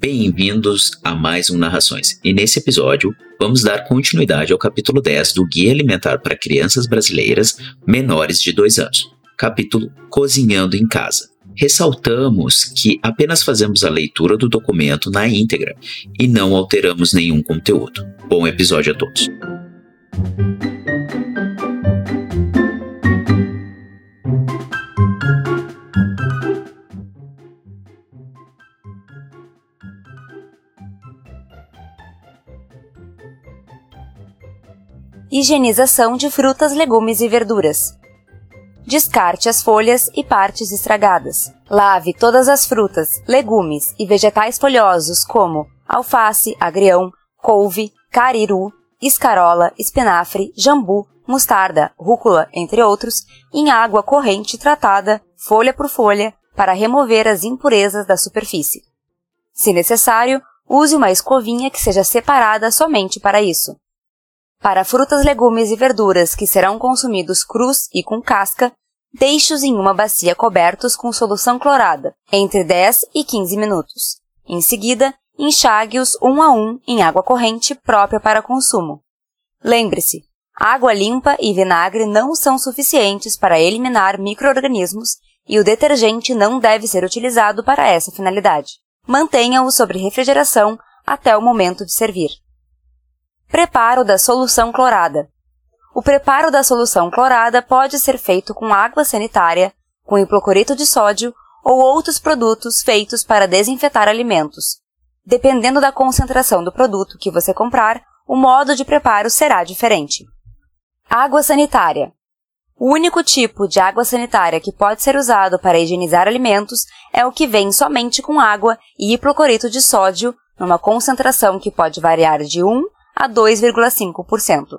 Bem-vindos a mais um Narrações. E nesse episódio, vamos dar continuidade ao capítulo 10 do Guia Alimentar para Crianças Brasileiras Menores de 2 anos. Capítulo Cozinhando em Casa. Ressaltamos que apenas fazemos a leitura do documento na íntegra e não alteramos nenhum conteúdo. Bom episódio a todos. Higienização de frutas, legumes e verduras. Descarte as folhas e partes estragadas. Lave todas as frutas, legumes e vegetais folhosos como alface, agrião, couve, cariru, escarola, espinafre, jambu, mostarda, rúcula, entre outros, em água corrente tratada, folha por folha, para remover as impurezas da superfície. Se necessário, use uma escovinha que seja separada somente para isso. Para frutas, legumes e verduras que serão consumidos crus e com casca, deixe-os em uma bacia cobertos com solução clorada, entre 10 e 15 minutos. Em seguida, enxague-os um a um em água corrente própria para consumo. Lembre-se, água limpa e vinagre não são suficientes para eliminar microorganismos e o detergente não deve ser utilizado para essa finalidade. Mantenha-o sobre refrigeração até o momento de servir. Preparo da solução clorada. O preparo da solução clorada pode ser feito com água sanitária, com hipoclorito de sódio ou outros produtos feitos para desinfetar alimentos. Dependendo da concentração do produto que você comprar, o modo de preparo será diferente. Água sanitária. O único tipo de água sanitária que pode ser usado para higienizar alimentos é o que vem somente com água e hipoclorito de sódio, numa concentração que pode variar de 1 a 2,5%.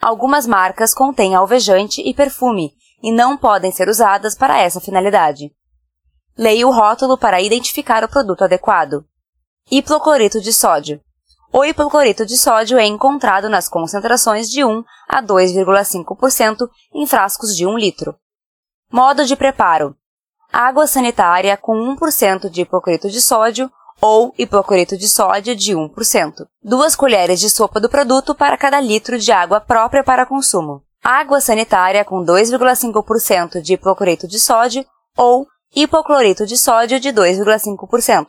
Algumas marcas contêm alvejante e perfume e não podem ser usadas para essa finalidade. Leia o rótulo para identificar o produto adequado. Hipoclorito de sódio. O hipoclorito de sódio é encontrado nas concentrações de 1 a 2,5% em frascos de 1 litro. Modo de preparo: água sanitária com 1% de hipoclorito de sódio ou hipoclorito de sódio de 1%. Duas colheres de sopa do produto para cada litro de água própria para consumo. Água sanitária com 2,5% de hipoclorito de sódio ou hipoclorito de sódio de 2,5%.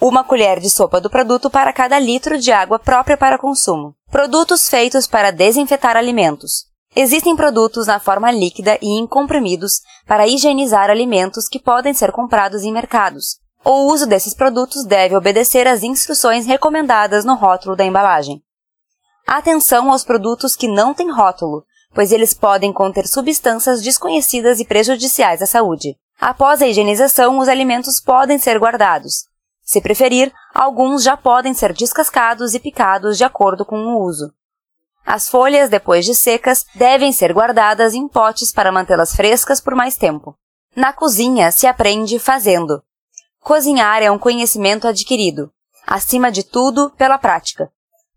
Uma colher de sopa do produto para cada litro de água própria para consumo. Produtos feitos para desinfetar alimentos. Existem produtos na forma líquida e em comprimidos para higienizar alimentos que podem ser comprados em mercados, o uso desses produtos deve obedecer às instruções recomendadas no rótulo da embalagem. Atenção aos produtos que não têm rótulo, pois eles podem conter substâncias desconhecidas e prejudiciais à saúde. Após a higienização, os alimentos podem ser guardados. Se preferir, alguns já podem ser descascados e picados de acordo com o uso. As folhas, depois de secas, devem ser guardadas em potes para mantê-las frescas por mais tempo. Na cozinha se aprende fazendo. Cozinhar é um conhecimento adquirido, acima de tudo, pela prática.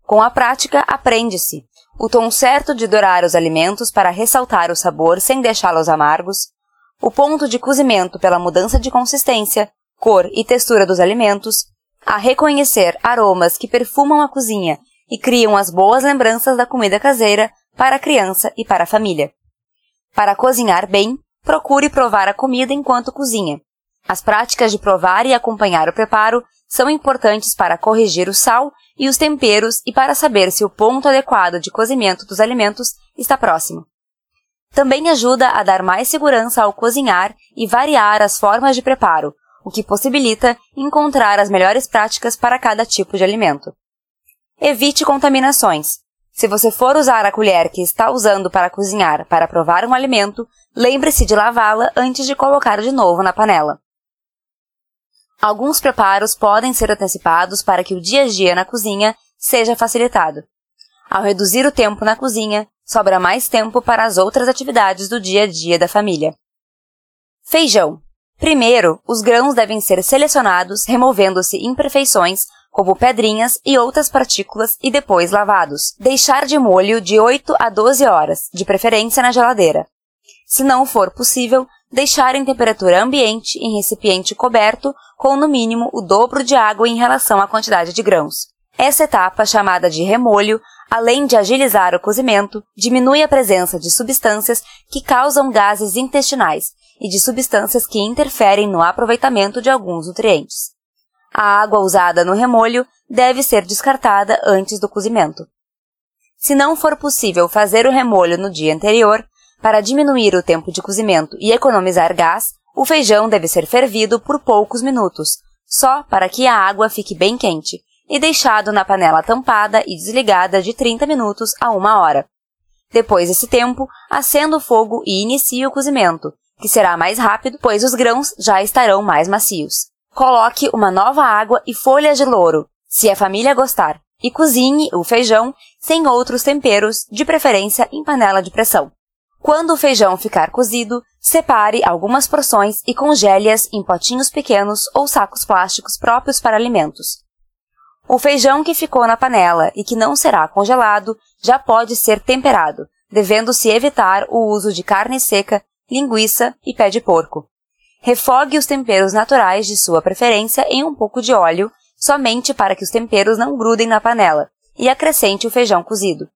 Com a prática, aprende-se o tom certo de dourar os alimentos para ressaltar o sabor sem deixá-los amargos, o ponto de cozimento pela mudança de consistência, cor e textura dos alimentos, a reconhecer aromas que perfumam a cozinha e criam as boas lembranças da comida caseira para a criança e para a família. Para cozinhar bem, procure provar a comida enquanto cozinha. As práticas de provar e acompanhar o preparo são importantes para corrigir o sal e os temperos e para saber se o ponto adequado de cozimento dos alimentos está próximo. Também ajuda a dar mais segurança ao cozinhar e variar as formas de preparo, o que possibilita encontrar as melhores práticas para cada tipo de alimento. Evite contaminações. Se você for usar a colher que está usando para cozinhar para provar um alimento, lembre-se de lavá-la antes de colocar de novo na panela. Alguns preparos podem ser antecipados para que o dia a dia na cozinha seja facilitado. Ao reduzir o tempo na cozinha, sobra mais tempo para as outras atividades do dia a dia da família. Feijão. Primeiro, os grãos devem ser selecionados, removendo-se imperfeições, como pedrinhas e outras partículas, e depois lavados. Deixar de molho de 8 a 12 horas, de preferência na geladeira. Se não for possível, deixar em temperatura ambiente em recipiente coberto com no mínimo o dobro de água em relação à quantidade de grãos. Essa etapa, chamada de remolho, além de agilizar o cozimento, diminui a presença de substâncias que causam gases intestinais e de substâncias que interferem no aproveitamento de alguns nutrientes. A água usada no remolho deve ser descartada antes do cozimento. Se não for possível fazer o remolho no dia anterior, para diminuir o tempo de cozimento e economizar gás, o feijão deve ser fervido por poucos minutos, só para que a água fique bem quente, e deixado na panela tampada e desligada de 30 minutos a uma hora. Depois desse tempo, acenda o fogo e inicie o cozimento, que será mais rápido, pois os grãos já estarão mais macios. Coloque uma nova água e folhas de louro, se a família gostar, e cozinhe o feijão sem outros temperos, de preferência em panela de pressão. Quando o feijão ficar cozido, separe algumas porções e congele-as em potinhos pequenos ou sacos plásticos próprios para alimentos. O feijão que ficou na panela e que não será congelado já pode ser temperado, devendo-se evitar o uso de carne seca, linguiça e pé de porco. Refogue os temperos naturais de sua preferência em um pouco de óleo, somente para que os temperos não grudem na panela, e acrescente o feijão cozido.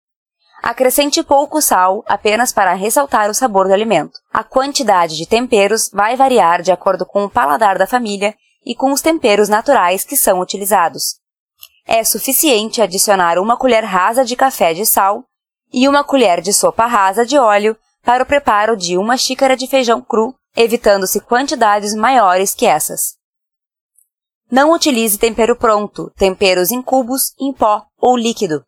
Acrescente pouco sal, apenas para ressaltar o sabor do alimento. A quantidade de temperos vai variar de acordo com o paladar da família e com os temperos naturais que são utilizados. É suficiente adicionar uma colher rasa de café de sal e uma colher de sopa rasa de óleo para o preparo de uma xícara de feijão cru, evitando-se quantidades maiores que essas. Não utilize tempero pronto, temperos em cubos, em pó ou líquido.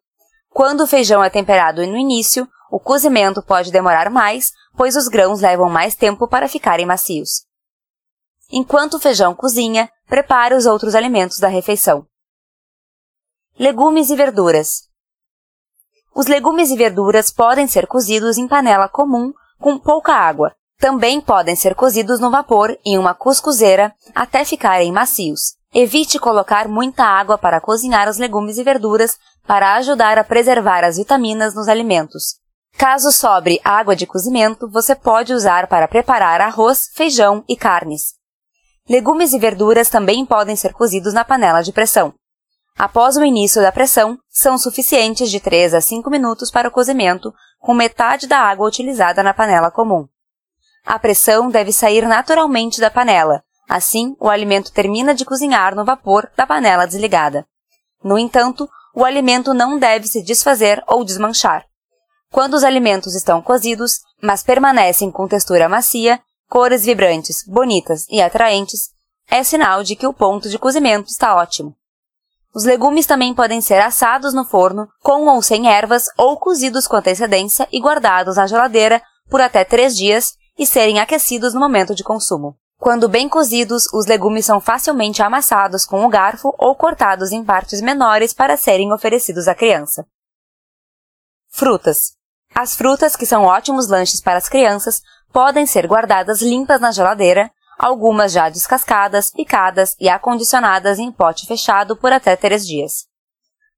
Quando o feijão é temperado no início, o cozimento pode demorar mais, pois os grãos levam mais tempo para ficarem macios. Enquanto o feijão cozinha, prepare os outros alimentos da refeição. Legumes e verduras. Os legumes e verduras podem ser cozidos em panela comum com pouca água. Também podem ser cozidos no vapor em uma cuscuzeira até ficarem macios. Evite colocar muita água para cozinhar os legumes e verduras para ajudar a preservar as vitaminas nos alimentos. Caso sobre água de cozimento, você pode usar para preparar arroz, feijão e carnes. Legumes e verduras também podem ser cozidos na panela de pressão. Após o início da pressão, são suficientes de 3 a 5 minutos para o cozimento, com metade da água utilizada na panela comum. A pressão deve sair naturalmente da panela, assim o alimento termina de cozinhar no vapor da panela desligada. No entanto, o alimento não deve se desfazer ou desmanchar. Quando os alimentos estão cozidos, mas permanecem com textura macia, cores vibrantes, bonitas e atraentes, é sinal de que o ponto de cozimento está ótimo. Os legumes também podem ser assados no forno, com ou sem ervas, ou cozidos com antecedência e guardados na geladeira por até três dias e serem aquecidos no momento de consumo. Quando bem cozidos, os legumes são facilmente amassados com o garfo ou cortados em partes menores para serem oferecidos à criança. Frutas. As frutas, que são ótimos lanches para as crianças, podem ser guardadas limpas na geladeira, algumas já descascadas, picadas e acondicionadas em pote fechado por até três dias.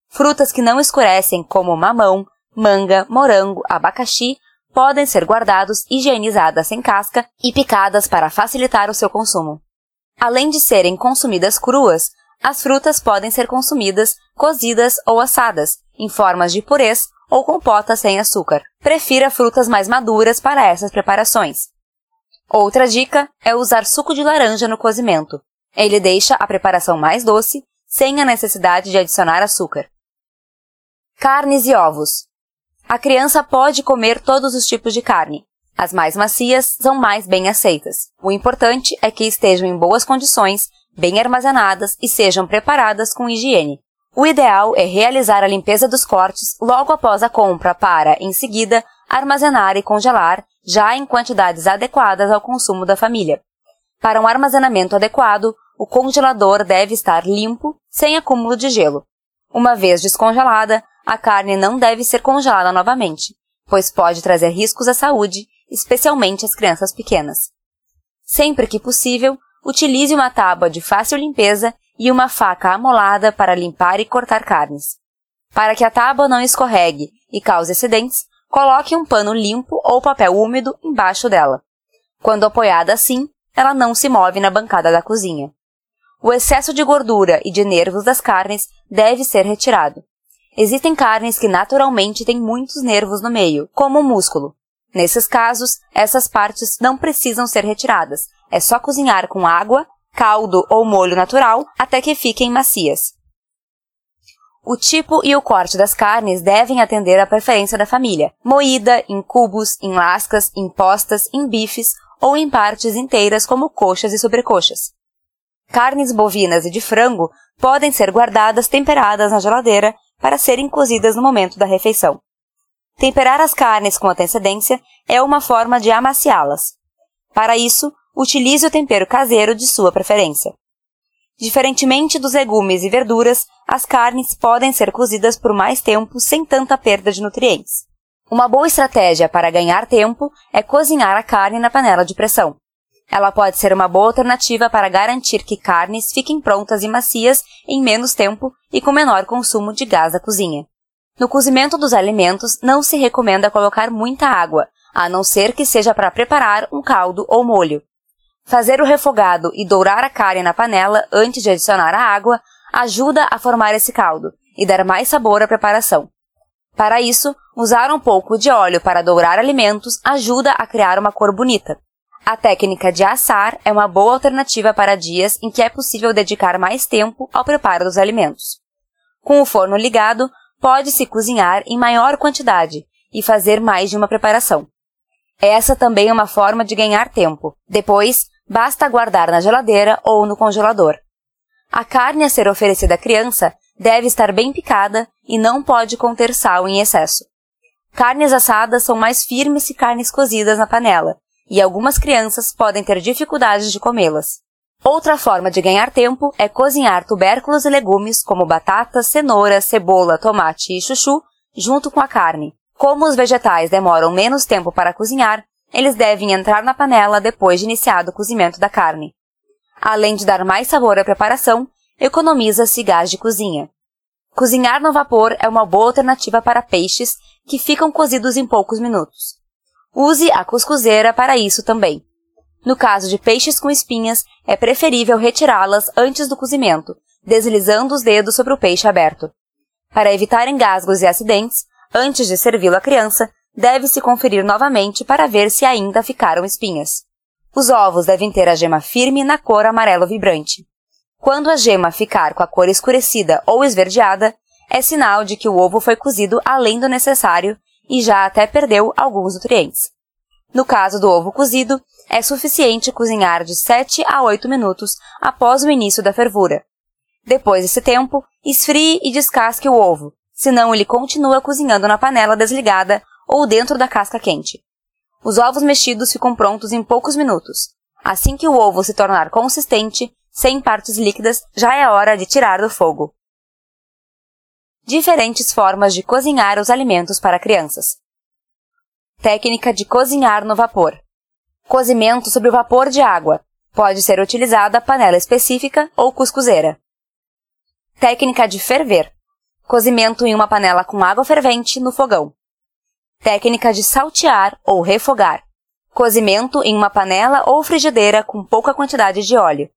Frutas que não escurecem, como mamão, manga, morango, abacaxi, podem ser guardados higienizadas sem casca e picadas para facilitar o seu consumo. Além de serem consumidas cruas, as frutas podem ser consumidas cozidas ou assadas, em formas de purês ou compotas sem açúcar. Prefira frutas mais maduras para essas preparações. Outra dica é usar suco de laranja no cozimento. Ele deixa a preparação mais doce, sem a necessidade de adicionar açúcar. Carnes e ovos. A criança pode comer todos os tipos de carne. As mais macias são mais bem aceitas. O importante é que estejam em boas condições, bem armazenadas e sejam preparadas com higiene. O ideal é realizar a limpeza dos cortes logo após a compra para, em seguida, armazenar e congelar já em quantidades adequadas ao consumo da família. Para um armazenamento adequado, o congelador deve estar limpo, sem acúmulo de gelo. Uma vez descongelada, a carne não deve ser congelada novamente, pois pode trazer riscos à saúde, especialmente às crianças pequenas. Sempre que possível, utilize uma tábua de fácil limpeza e uma faca amolada para limpar e cortar carnes. Para que a tábua não escorregue e cause acidentes, coloque um pano limpo ou papel úmido embaixo dela. Quando apoiada assim, ela não se move na bancada da cozinha. O excesso de gordura e de nervos das carnes deve ser retirado. Existem carnes que naturalmente têm muitos nervos no meio, como o músculo. Nesses casos, essas partes não precisam ser retiradas. É só cozinhar com água, caldo ou molho natural até que fiquem macias. O tipo e o corte das carnes devem atender à preferência da família, moída, em cubos, em lascas, em postas, em bifes ou em partes inteiras como coxas e sobrecoxas. Carnes bovinas e de frango podem ser guardadas temperadas na geladeira para serem cozidas no momento da refeição. Temperar as carnes com antecedência é uma forma de amaciá-las. Para isso, utilize o tempero caseiro de sua preferência. Diferentemente dos legumes e verduras, as carnes podem ser cozidas por mais tempo sem tanta perda de nutrientes. Uma boa estratégia para ganhar tempo é cozinhar a carne na panela de pressão. Ela pode ser uma boa alternativa para garantir que carnes fiquem prontas e macias em menos tempo e com menor consumo de gás da cozinha. No cozimento dos alimentos, não se recomenda colocar muita água, a não ser que seja para preparar um caldo ou molho. Fazer o refogado e dourar a carne na panela antes de adicionar a água ajuda a formar esse caldo e dar mais sabor à preparação. Para isso, usar um pouco de óleo para dourar alimentos ajuda a criar uma cor bonita. A técnica de assar é uma boa alternativa para dias em que é possível dedicar mais tempo ao preparo dos alimentos. Com o forno ligado, pode-se cozinhar em maior quantidade e fazer mais de uma preparação. Essa também é uma forma de ganhar tempo. Depois, basta guardar na geladeira ou no congelador. A carne a ser oferecida à criança deve estar bem picada e não pode conter sal em excesso. Carnes assadas são mais firmes que carnes cozidas na panela, e algumas crianças podem ter dificuldades de comê-las. Outra forma de ganhar tempo é cozinhar tubérculos e legumes como batata, cenoura, cebola, tomate e chuchu junto com a carne. Como os vegetais demoram menos tempo para cozinhar, eles devem entrar na panela depois de iniciado o cozimento da carne. Além de dar mais sabor à preparação, economiza-se gás de cozinha. Cozinhar no vapor é uma boa alternativa para peixes que ficam cozidos em poucos minutos. Use a cuscuzeira para isso também. No caso de peixes com espinhas, é preferível retirá-las antes do cozimento, deslizando os dedos sobre o peixe aberto. Para evitar engasgos e acidentes, antes de servi-lo à criança, deve-se conferir novamente para ver se ainda ficaram espinhas. Os ovos devem ter a gema firme na cor amarelo vibrante. Quando a gema ficar com a cor escurecida ou esverdeada, é sinal de que o ovo foi cozido além do necessário e já até perdeu alguns nutrientes. No caso do ovo cozido, é suficiente cozinhar de 7 a 8 minutos após o início da fervura. Depois desse tempo, esfrie e descasque o ovo, senão ele continua cozinhando na panela desligada ou dentro da casca quente. Os ovos mexidos ficam prontos em poucos minutos. Assim que o ovo se tornar consistente, sem partes líquidas, já é hora de tirar do fogo. Diferentes formas de cozinhar os alimentos para crianças. Técnica de cozinhar no vapor. Cozimento sobre o vapor de água. Pode ser utilizada panela específica ou cuscuzeira. Técnica de ferver. Cozimento em uma panela com água fervente no fogão. Técnica de saltear ou refogar. Cozimento em uma panela ou frigideira com pouca quantidade de óleo.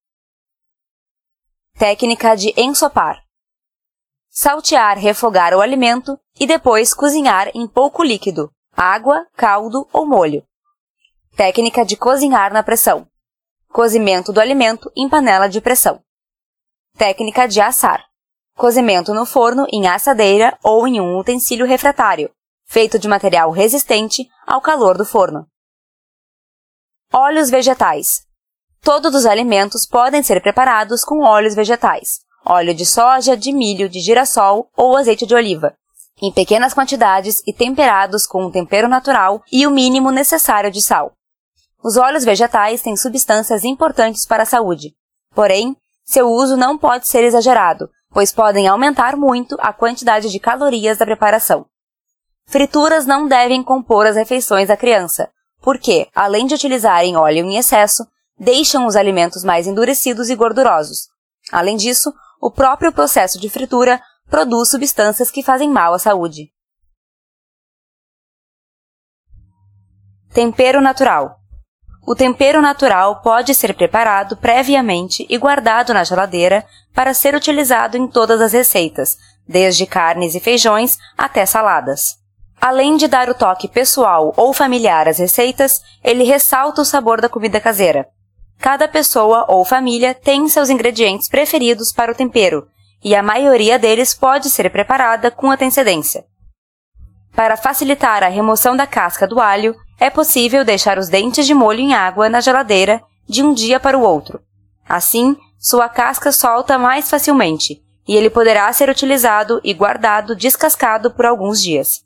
Técnica de ensopar. Saltear, refogar o alimento e depois cozinhar em pouco líquido, água, caldo ou molho. Técnica de cozinhar na pressão. Cozimento do alimento em panela de pressão. Técnica de assar. Cozimento no forno em assadeira ou em um utensílio refratário, feito de material resistente ao calor do forno. Óleos vegetais. Todos os alimentos podem ser preparados com óleos vegetais, óleo de soja, de milho, de girassol ou azeite de oliva, em pequenas quantidades e temperados com um tempero natural e o mínimo necessário de sal. Os óleos vegetais têm substâncias importantes para a saúde. Porém, seu uso não pode ser exagerado, pois podem aumentar muito a quantidade de calorias da preparação. Frituras não devem compor as refeições da criança, porque, além de utilizarem óleo em excesso, deixam os alimentos mais endurecidos e gordurosos. Além disso, o próprio processo de fritura produz substâncias que fazem mal à saúde. Tempero natural. O tempero natural pode ser preparado previamente e guardado na geladeira para ser utilizado em todas as receitas, desde carnes e feijões até saladas. Além de dar o toque pessoal ou familiar às receitas, ele ressalta o sabor da comida caseira. Cada pessoa ou família tem seus ingredientes preferidos para o tempero, e a maioria deles pode ser preparada com antecedência. Para facilitar a remoção da casca do alho, é possível deixar os dentes de molho em água na geladeira de um dia para o outro. Assim, sua casca solta mais facilmente e ele poderá ser utilizado e guardado descascado por alguns dias.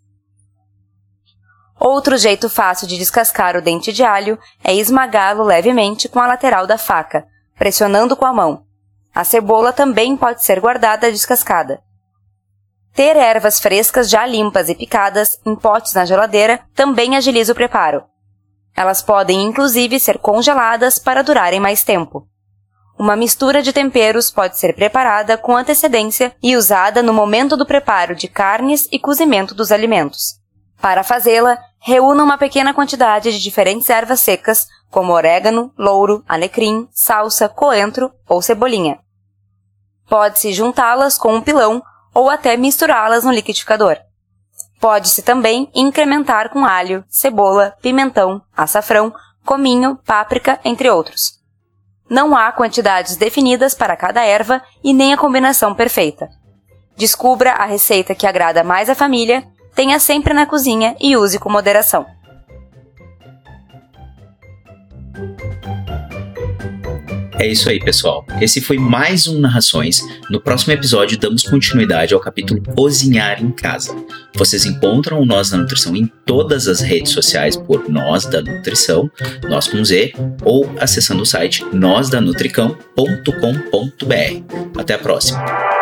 Outro jeito fácil de descascar o dente de alho é esmagá-lo levemente com a lateral da faca, pressionando com a mão. A cebola também pode ser guardada descascada. Ter ervas frescas já limpas e picadas em potes na geladeira também agiliza o preparo. Elas podem inclusive ser congeladas para durarem mais tempo. Uma mistura de temperos pode ser preparada com antecedência e usada no momento do preparo de carnes e cozimento dos alimentos. Para fazê-la, reúna uma pequena quantidade de diferentes ervas secas, como orégano, louro, alecrim, salsa, coentro ou cebolinha. Pode-se juntá-las com um pilão ou até misturá-las no liquidificador. Pode-se também incrementar com alho, cebola, pimentão, açafrão, cominho, páprica, entre outros. Não há quantidades definidas para cada erva e nem a combinação perfeita. Descubra a receita que agrada mais à família tenha sempre na cozinha e use com moderação. É isso aí, pessoal. Esse foi mais um Narrações. No próximo episódio, damos continuidade ao capítulo Cozinhar em Casa. Vocês encontram o Nós da Nutrição em todas as redes sociais por Nós da Nutrição, Nós com Z, ou acessando o site nósdanutricão.com.br. Até a próxima!